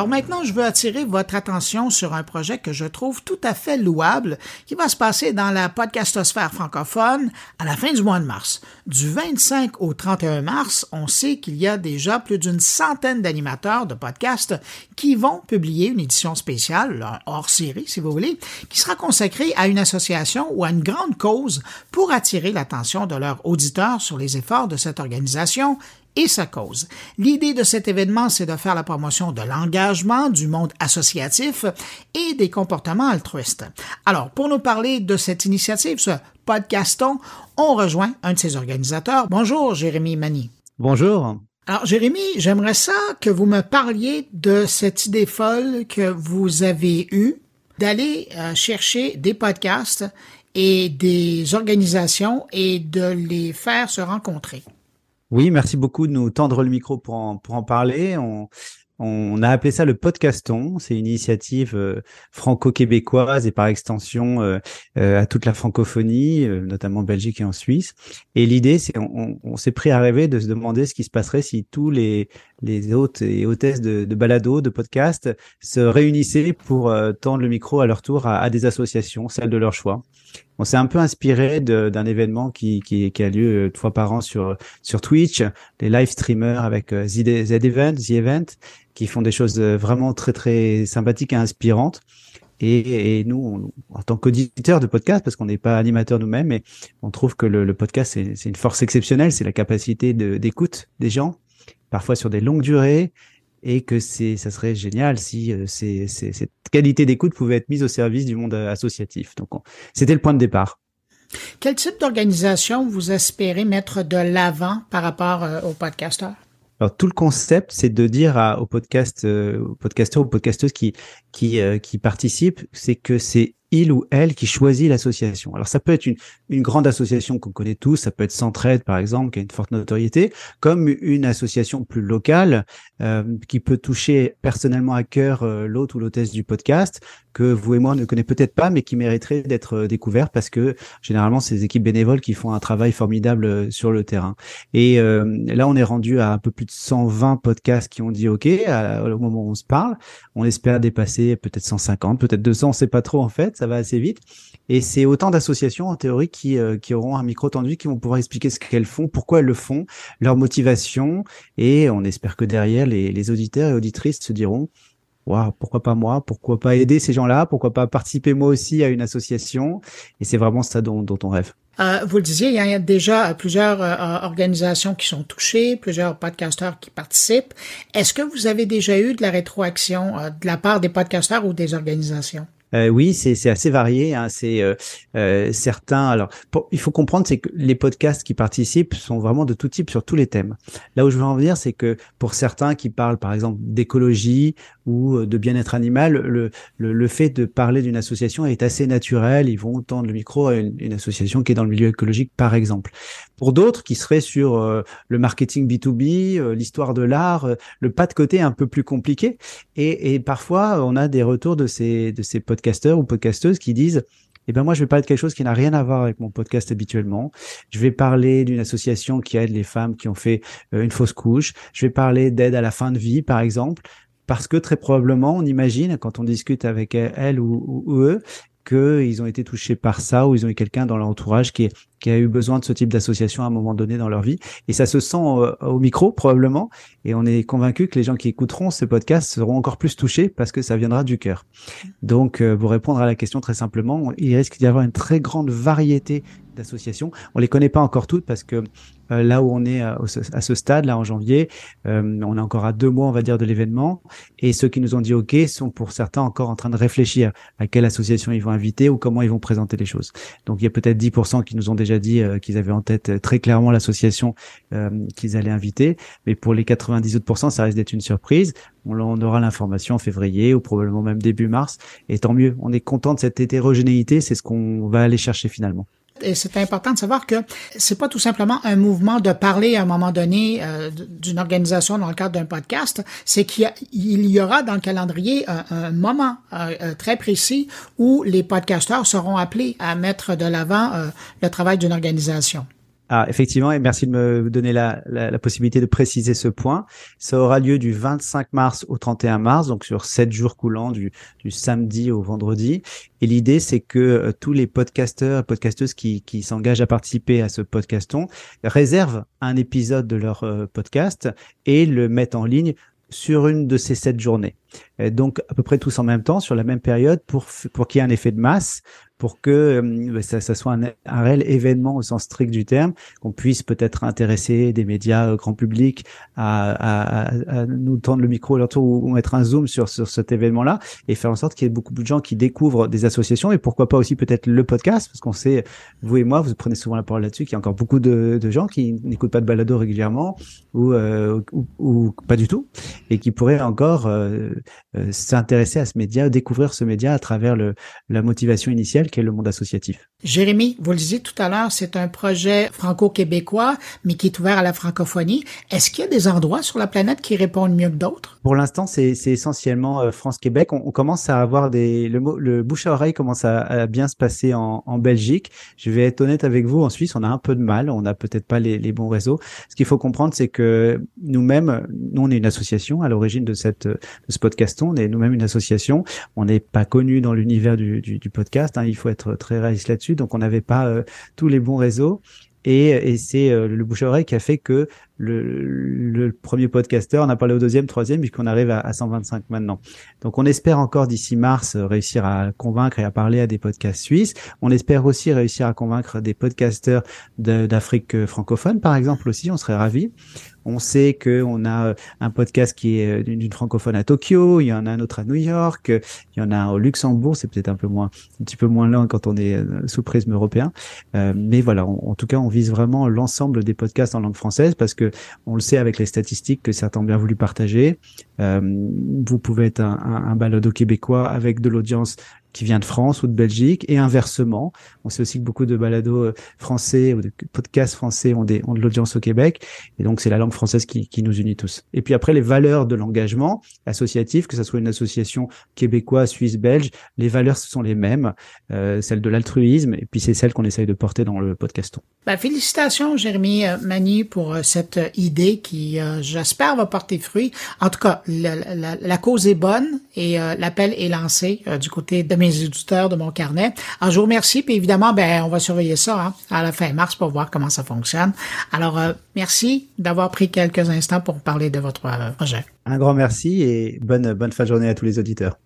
Alors maintenant, je veux attirer votre attention sur un projet que je trouve tout à fait louable qui va se passer dans la podcastosphère francophone à la fin du mois de mars. Du 25 au 31 mars, on sait qu'il y a déjà plus d'une centaine d'animateurs de podcasts qui vont publier une édition spéciale, hors série si vous voulez, qui sera consacrée à une association ou à une grande cause pour attirer l'attention de leurs auditeurs sur les efforts de cette organisation et sa cause. L'idée de cet événement, c'est de faire la promotion de l'engagement du monde associatif et des comportements altruistes. Alors, pour nous parler de cette initiative, ce podcaston, on rejoint un de ses organisateurs. Bonjour, Jérémy Mani. Bonjour. Alors, Jérémy, j'aimerais ça que vous me parliez de cette idée folle que vous avez eue d'aller euh, chercher des podcasts et des organisations et de les faire se rencontrer. Oui, merci beaucoup de nous tendre le micro pour en, parler. On, on a appelé ça le podcaston. C'est une initiative euh, franco-québécoise et par extension euh, euh, à toute la francophonie, notamment en Belgique et en Suisse. Et l'idée, c'est on, on s'est pris à rêver de se demander ce qui se passerait si tous les, les hôtes et hôtesses de, balado, de podcast, se réunissaient pour tendre le micro à leur tour à, des associations, celles de leur choix on s'est un peu inspiré d'un événement qui, a lieu une fois par an sur, sur Twitch, les live streamers avec euh, Event, The Event, qui font des choses euh, vraiment très très sympathiques et inspirantes. Et, nous, en tant qu'auditeurs de podcast, parce qu'on n'est pas animateurs nous-mêmes, mais on trouve que le podcast, c'est une force exceptionnelle, c'est la capacité d'écoute des gens, parfois sur des longues durées, et que c'est, ça serait génial si euh, c'est, cette qualité d'écoute pouvait être mise au service du monde euh, associatif. Donc, c'était le point de départ. Quel type d'organisation vous espérez mettre de l'avant par rapport euh, aux podcasteurs? Alors tout le concept, c'est de dire à, aux podcast, aux podcasteurs, aux podcasteuses qui qui qui participent, c'est que c'est il ou elle qui choisit l'association. Alors ça peut être une, une grande association qu'on connaît tous, ça peut être Centraide par exemple, qui a une forte notoriété, comme une association plus locale euh, qui peut toucher personnellement à cœur euh, l'hôte ou l'hôtesse du podcast, que vous et moi ne connaissez peut-être pas, mais qui mériterait d'être euh, découvert parce que généralement c'est des équipes bénévoles qui font un travail formidable euh, sur le terrain. Et là on est rendu à un peu plus de 120 podcasts qui ont dit OK au moment où on se parle. On espère dépasser peut-être 150, peut-être 200, on sait pas trop en fait ça va assez vite. Et c'est autant d'associations en théorie qui, euh, qui auront un micro tendu, qui vont pouvoir expliquer ce qu'elles font, pourquoi elles le font, leur motivation. Et on espère que derrière, les auditeurs et auditrices se diront, Wow, pourquoi pas moi Pourquoi pas aider ces gens-là Pourquoi pas participer moi aussi à une association Et c'est vraiment ça dont, on rêve. Euh, vous le disiez, il y a déjà plusieurs euh, organisations qui sont touchées, plusieurs podcasteurs qui participent. Est-ce que vous avez déjà eu de la rétroaction euh, de la part des podcasteurs ou des organisations? Euh, oui, c'est assez varié. Hein. C'est euh, euh, certains. Alors, il faut comprendre, c'est que les podcasts qui participent sont vraiment de tout type sur tous les thèmes. Là où je veux en venir, c'est que pour certains qui parlent, par exemple, d'écologie ou de bien-être animal, le, le, le, fait de parler d'une association est assez naturel. Ils vont tendre le micro à une, une, association qui est dans le milieu écologique, par exemple. Pour d'autres qui seraient sur le marketing B2B, l'histoire de l'art, le pas de côté un peu plus compliqué. Et, et parfois, on a des retours de ces de ces podcasteurs ou podcasteuses qui disent eh ben moi, je vais parler de quelque chose qui n'a rien à voir avec mon podcast habituellement. Je vais parler d'une association qui aide les femmes qui ont fait euh, une fausse couche. Je vais parler d'aide à la fin de vie, par exemple, parce que très probablement, on imagine quand on discute avec elle ou, ou eux qu'ils ont été touchés par ça ou ils ont eu quelqu'un dans leur entourage qui, qui a eu besoin de ce type d'association à un moment donné dans leur vie. Et ça se sent au, au, micro probablement. Et on est convaincu que les gens qui écouteront ce podcast seront encore plus touchés parce que ça viendra du cœur. Donc, euh, pour répondre à la question très simplement, il risque d'y avoir une très grande variété d'associations. On les connaît pas encore toutes parce que euh, là où on est à, à, ce stade, là en janvier, euh, on est encore à deux mois, on va dire, de l'événement. Et ceux qui nous ont dit OK sont pour certains encore en train de réfléchir à quelle association ils vont inviter ou comment ils vont présenter les choses. Donc il y a peut-être 10% qui nous ont déjà dit euh, qu'ils avaient en tête euh, très clairement l'association euh, qu'ils allaient inviter. Mais pour les 90 autres ça risque d'être une surprise. On, on aura l'information en février ou probablement même début mars. Et tant mieux, on est content de cette hétérogénéité. C'est ce qu'on va aller chercher finalement et c'est important de savoir que c'est pas tout simplement un mouvement de parler à un moment donné euh, d'une organisation dans le cadre d'un podcast, c'est qu'il y, aura dans le calendrier un, un moment euh, euh, très précis où les podcasteurs seront appelés à mettre de l'avant euh, le travail d'une organisation. Ah, effectivement, et merci de me donner la, possibilité de préciser ce point. Ça aura lieu du 25 mars au 31 mars, donc sur sept jours coulants, du, samedi au vendredi. Et l'idée, c'est que euh, tous les podcasteurs, podcasteuses qui, s'engagent à participer à ce podcaston réservent un épisode de leur euh, podcast et le mettent en ligne sur une de ces sept journées. Et donc à peu près tous en même temps, sur la même période, pour, pour qu'il y ait un effet de masse, pour que euh, ça, ça, soit un, un, réel événement au sens strict du terme, qu'on puisse peut-être intéresser des médias euh, grand public à, à, à, nous tendre le micro leur tour ou, mettre un zoom sur, sur cet événement-là et faire en sorte qu'il y ait beaucoup de gens qui découvrent des associations et pourquoi pas aussi peut-être le podcast parce qu'on sait, vous et moi, vous prenez souvent la parole là-dessus, qu'il y a encore beaucoup de, de gens qui n'écoutent pas de balado régulièrement ou, euh, ou, ou, pas du tout et qui pourraient encore euh, euh, s'intéresser à ce média, découvrir ce média à travers le, la motivation initiale qu'est le monde associatif. Jérémy, vous le disiez tout à l'heure, c'est un projet franco-québécois, mais qui est ouvert à la francophonie. Est-ce qu'il y a des endroits sur la planète qui répondent mieux que d'autres? Pour l'instant, c'est essentiellement euh, France-Québec. On, on, commence à avoir des... Le, le bouche à oreille commence à, à bien se passer en, en, Belgique. Je vais être honnête avec vous, en Suisse, on a un peu de mal. On n'a peut-être pas les, les, bons réseaux. Ce qu'il faut comprendre, c'est que nous-mêmes, nous, on est une association à l'origine de, cette, de ce podcast. On est nous-mêmes une association. On n'est pas connu dans l'univers du, du, du, podcast. Hein. Il faut être très réaliste là-dessus. Donc, on n'avait pas euh, tous les bons réseaux. Et, et c'est euh, le bouche à oreille qui a fait que le, le premier podcasteur, on a parlé au deuxième, troisième, puisqu'on arrive à, à, 125 maintenant. Donc on espère encore d'ici mars euh, réussir à convaincre et à parler à des podcasts suisses. On espère aussi réussir à convaincre des podcasteurs d'Afrique euh, francophone, par exemple aussi, on serait ravis. On sait qu'on a euh, un podcast qui est d'une francophone à Tokyo, il y en a un autre à New York, il y en a un au Luxembourg, c'est peut-être un peu moins, un petit peu moins lent quand on est sous prisme européen. Mais voilà, en tout cas, on vise vraiment l'ensemble des podcasts en langue française parce que on le sait avec les statistiques que certains ont bien voulu partager. Euh, vous pouvez être un, un, un balado québécois avec de l'audience qui vient de France ou de Belgique et inversement. On sait aussi que beaucoup de balados euh, français ou de podcasts français ont, des, ont de l'audience au Québec et donc c'est la langue française qui, qui, nous unit tous. Et puis après les valeurs de l'engagement associatif, que ce soit une association québécoise, suisse, belge, les valeurs sont les mêmes, euh, celles de l'altruisme et puis c'est celles qu'on essaye de porter dans le podcaston. Ben, félicitations Jérémy euh, Mani pour euh, cette idée qui j'espère va porter fruit. En tout cas, la, la, la cause est bonne et l'appel est lancé du côté de mes éditeurs de mon carnet. Alors, je vous remercie, puis évidemment, ben, on va surveiller ça hein, à la fin mars pour voir comment ça fonctionne. Alors, euh, merci d'avoir pris quelques instants pour parler de votre euh, projet. Un grand merci et bonne, bonne fin de journée à tous les auditeurs.